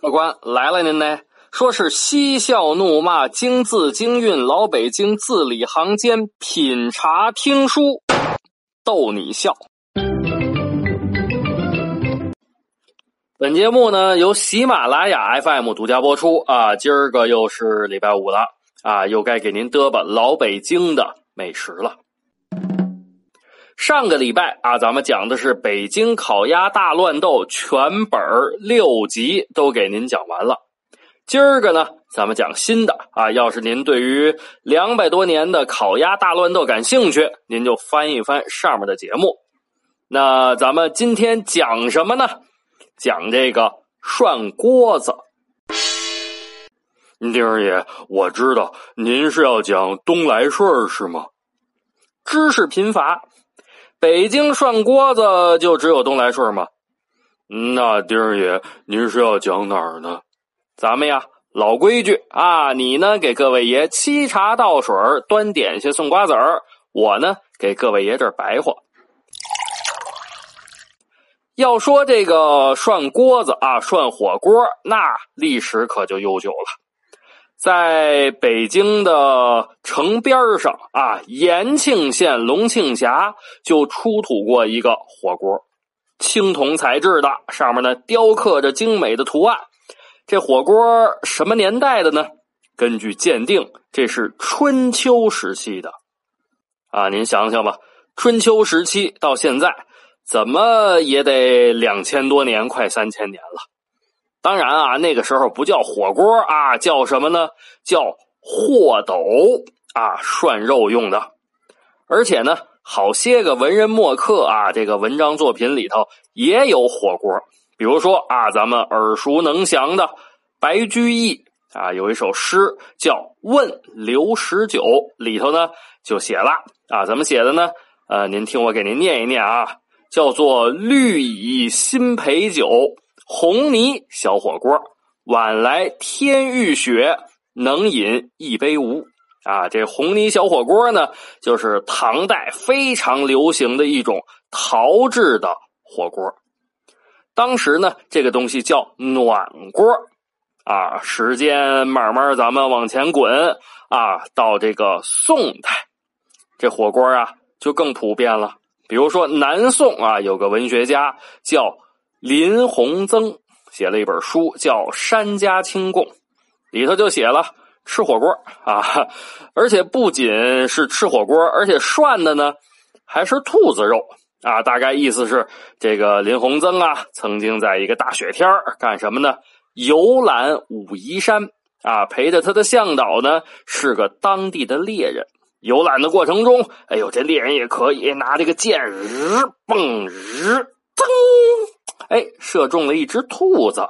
客官来了，您呢？说是嬉笑怒骂，京字京韵，老北京字里行间，品茶听书，逗你笑。本节目呢由喜马拉雅 FM 独家播出啊，今儿个又是礼拜五了啊，又该给您嘚吧老北京的美食了。上个礼拜啊，咱们讲的是北京烤鸭大乱斗全本六集，都给您讲完了。今儿个呢，咱们讲新的啊。要是您对于两百多年的烤鸭大乱斗感兴趣，您就翻一翻上面的节目。那咱们今天讲什么呢？讲这个涮锅子。丁儿爷，我知道您是要讲东来顺是吗？知识贫乏，北京涮锅子就只有东来顺吗？那丁儿爷，您是要讲哪儿呢？咱们呀，老规矩啊，你呢给各位爷沏茶倒水端点心送瓜子儿，我呢给各位爷这儿白话。要说这个涮锅子啊，涮火锅，那历史可就悠久了。在北京的城边上啊，延庆县龙庆峡就出土过一个火锅，青铜材质的，上面呢雕刻着精美的图案。这火锅什么年代的呢？根据鉴定，这是春秋时期的。啊，您想想吧，春秋时期到现在，怎么也得两千多年，快三千年了。当然啊，那个时候不叫火锅啊，叫什么呢？叫货斗啊，涮肉用的。而且呢，好些个文人墨客啊，这个文章作品里头也有火锅。比如说啊，咱们耳熟能详的白居易啊，有一首诗叫《问刘十九》，里头呢就写了啊，怎么写的呢？呃，您听我给您念一念啊，叫做“绿蚁新醅酒，红泥小火锅，晚来天欲雪，能饮一杯无”。啊，这红泥小火锅呢，就是唐代非常流行的一种陶制的火锅。当时呢，这个东西叫暖锅啊。时间慢慢咱们往前滚啊，到这个宋代，这火锅啊就更普遍了。比如说南宋啊，有个文学家叫林鸿增，写了一本书叫《山家清供》，里头就写了吃火锅啊，而且不仅是吃火锅，而且涮的呢还是兔子肉。啊，大概意思是这个林鸿增啊，曾经在一个大雪天干什么呢？游览武夷山啊，陪着他的向导呢是个当地的猎人。游览的过程中，哎呦，这猎人也可以拿这个剑日蹦日噌，哎，射中了一只兔子。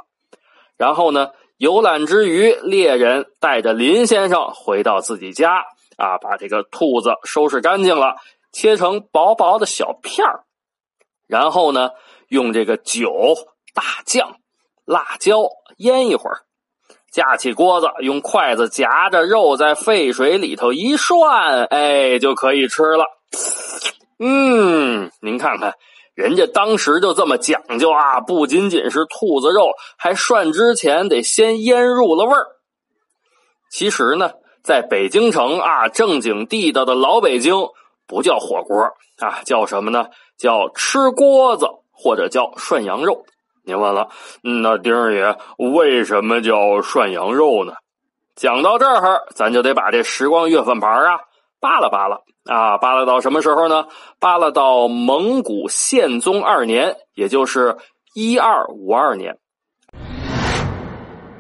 然后呢，游览之余，猎人带着林先生回到自己家啊，把这个兔子收拾干净了。切成薄薄的小片儿，然后呢，用这个酒、大酱、辣椒腌一会儿，架起锅子，用筷子夹着肉在沸水里头一涮，哎，就可以吃了。嗯，您看看，人家当时就这么讲究啊，不仅仅是兔子肉，还涮之前得先腌入了味儿。其实呢，在北京城啊，正经地道的老北京。不叫火锅啊，叫什么呢？叫吃锅子或者叫涮羊肉。您问了，那丁儿爷为什么叫涮羊肉呢？讲到这儿，咱就得把这时光月份牌啊扒拉扒拉啊，扒拉到什么时候呢？扒拉到蒙古宪宗二年，也就是一二五二年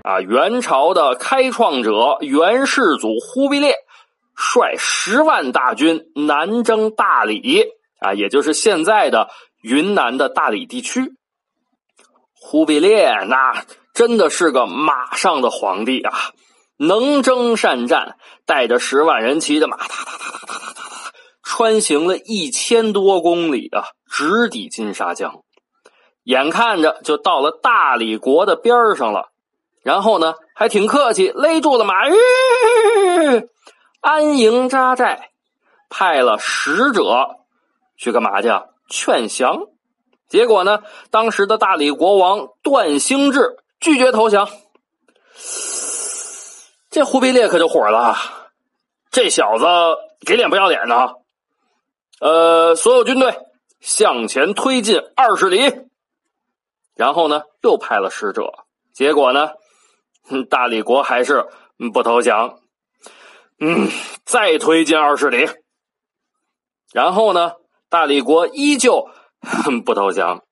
啊。元朝的开创者元世祖忽必烈。率十万大军南征大理啊，也就是现在的云南的大理地区。忽必烈那真的是个马上的皇帝啊，能征善战，带着十万人骑着马，哒哒哒哒哒哒哒，穿行了一千多公里啊，直抵金沙江。眼看着就到了大理国的边上了，然后呢，还挺客气，勒住了马。安营扎寨，派了使者去干嘛去？劝降。结果呢，当时的大理国王段兴志拒绝投降。这忽必烈可就火了，这小子给脸不要脸的啊！呃，所有军队向前推进二十里，然后呢，又派了使者。结果呢，大理国还是不投降。嗯，再推进二十里，然后呢，大理国依旧不投降。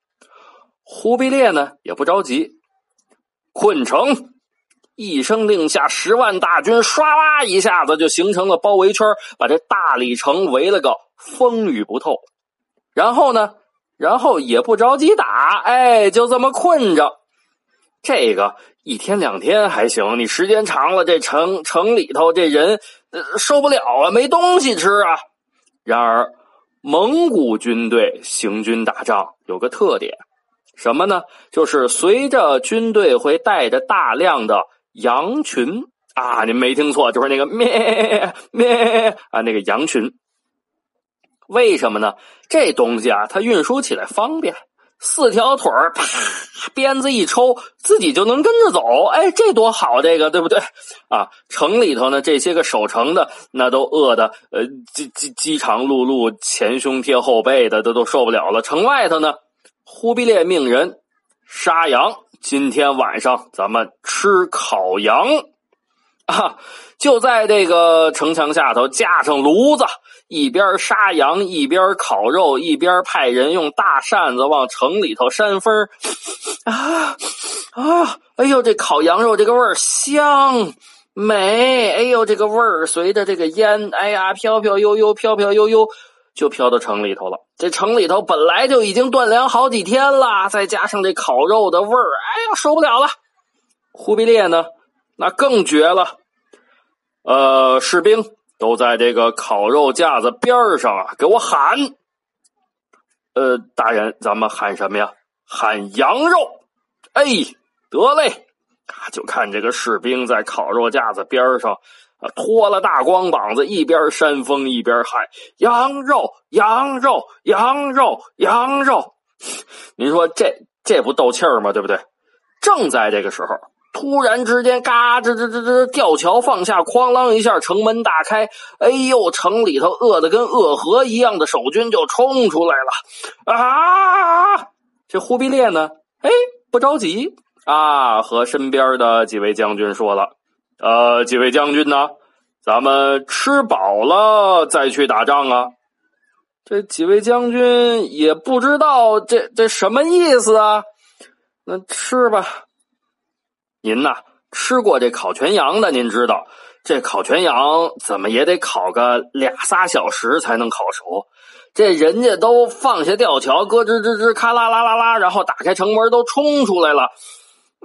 忽必烈呢也不着急，困城。一声令下，十万大军唰啦一下子就形成了包围圈，把这大理城围了个风雨不透。然后呢，然后也不着急打，哎，就这么困着。这个一天两天还行，你时间长了，这城城里头这人受不了啊，没东西吃啊。然而，蒙古军队行军打仗有个特点，什么呢？就是随着军队会带着大量的。羊群啊，您没听错，就是那个咩 咩啊，那个羊群。为什么呢？这东西啊，它运输起来方便，四条腿儿，啪，鞭子一抽，自己就能跟着走。哎，这多好，这个对不对？啊，城里头呢，这些个守城的，那都饿的呃，饥饥饥肠辘辘，前胸贴后背的，都都受不了了。城外头呢，忽必烈命人杀羊。今天晚上咱们吃烤羊啊！就在这个城墙下头架上炉子，一边杀羊，一边烤肉，一边派人用大扇子往城里头扇风啊啊！哎呦，这烤羊肉这个味儿香美！哎呦，这个味儿随着这个烟，哎呀，飘飘悠悠，飘飘悠悠。就飘到城里头了。这城里头本来就已经断粮好几天了，再加上这烤肉的味儿，哎呀，受不了了。忽必烈呢，那更绝了。呃，士兵都在这个烤肉架子边上啊，给我喊。呃，大人，咱们喊什么呀？喊羊肉。哎，得嘞。就看这个士兵在烤肉架子边上。啊，脱了大光膀子，一边扇风一边喊：“羊肉，羊肉，羊肉，羊肉！”您说这这不斗气儿吗？对不对？正在这个时候，突然之间，嘎吱吱吱吱，吊桥放下，哐啷一下，城门大开。哎呦，城里头饿的跟饿河一样的守军就冲出来了！啊！这忽必烈呢？哎，不着急啊，和身边的几位将军说了。呃，几位将军呢？咱们吃饱了再去打仗啊！这几位将军也不知道这这什么意思啊？那吃吧。您呐，吃过这烤全羊的，您知道这烤全羊怎么也得烤个俩仨小时才能烤熟。这人家都放下吊桥，咯吱吱吱，咔啦啦啦啦，然后打开城门都冲出来了。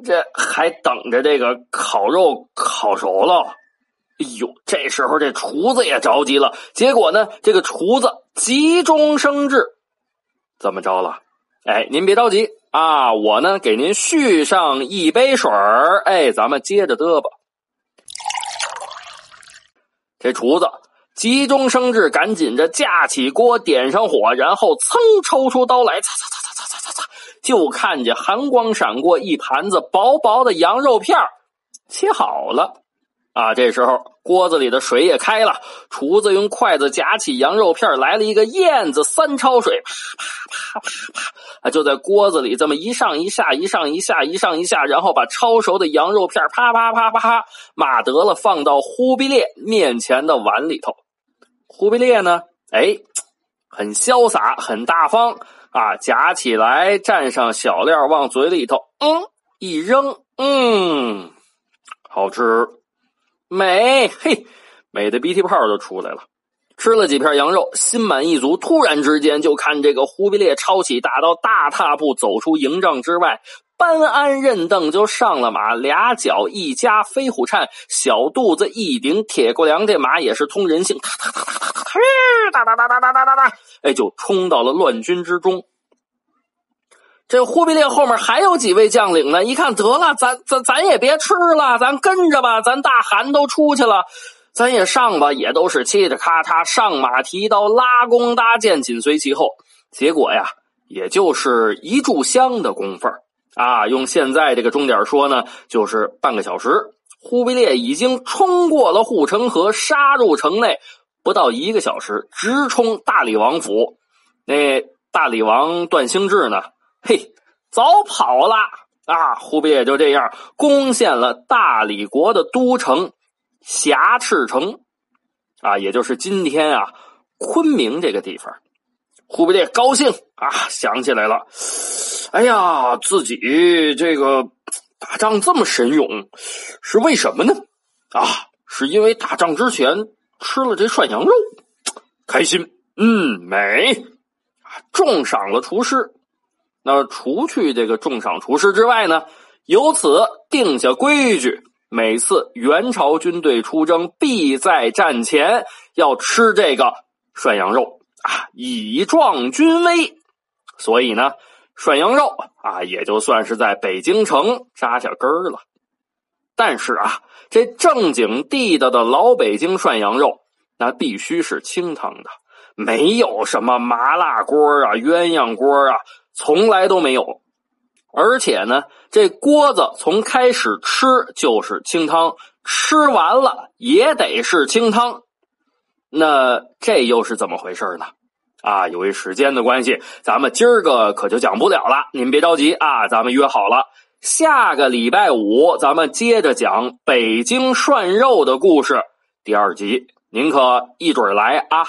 这还等着这个烤肉烤熟了。哎呦，这时候这厨子也着急了。结果呢，这个厨子急中生智，怎么着了？哎，您别着急啊，我呢给您续上一杯水儿。哎，咱们接着嘚吧。这厨子急中生智，赶紧着架起锅，点上火，然后噌抽出刀来，擦擦擦。就看见寒光闪过，一盘子薄薄的羊肉片切好了。啊，这时候锅子里的水也开了，厨子用筷子夹起羊肉片来了。一个燕子三焯水，啪啪啪啪啪，啊，就在锅子里这么一上一下，一上一下，一上一下，然后把焯熟的羊肉片啪啪啪啪码得了，放到忽必烈面前的碗里头。忽必烈呢，哎，很潇洒，很大方。啊，夹起来，蘸上小料，往嘴里头，嗯，一扔，嗯，好吃，美，嘿，美的鼻涕泡都出来了。吃了几片羊肉，心满意足。突然之间，就看这个忽必烈抄起大刀，大踏步走出营帐之外，搬鞍认凳就上了马，俩脚一夹飞虎颤，小肚子一顶铁骨梁，这马也是通人性，哒哒哒哒哒哒，哒哒哒哒哒哒哒哒。哎，就冲到了乱军之中。这忽必烈后面还有几位将领呢？一看得了，咱咱咱也别吃了，咱跟着吧。咱大汗都出去了，咱也上吧，也都是嘁哩咔嚓上马提刀拉弓搭箭紧随其后。结果呀，也就是一炷香的功夫啊。用现在这个钟点说呢，就是半个小时。忽必烈已经冲过了护城河，杀入城内，不到一个小时，直冲大理王府。那大理王段兴志呢？嘿，早跑了啊！忽必烈就这样攻陷了大理国的都城霞赤城，啊，也就是今天啊昆明这个地方。忽必烈高兴啊，想起来了，哎呀，自己这个。打仗这么神勇，是为什么呢？啊，是因为打仗之前吃了这涮羊肉，开心。嗯，美。重赏了厨师。那除去这个重赏厨师之外呢，由此定下规矩：每次元朝军队出征，必在战前要吃这个涮羊肉啊，以壮军威。所以呢。涮羊肉啊，也就算是在北京城扎下根了。但是啊，这正经地道的老北京涮羊肉，那必须是清汤的，没有什么麻辣锅啊、鸳鸯锅啊，从来都没有。而且呢，这锅子从开始吃就是清汤，吃完了也得是清汤。那这又是怎么回事呢？啊，由于时间的关系，咱们今儿个可就讲不了了。您别着急啊，咱们约好了，下个礼拜五咱们接着讲北京涮肉的故事第二集，您可一准来啊。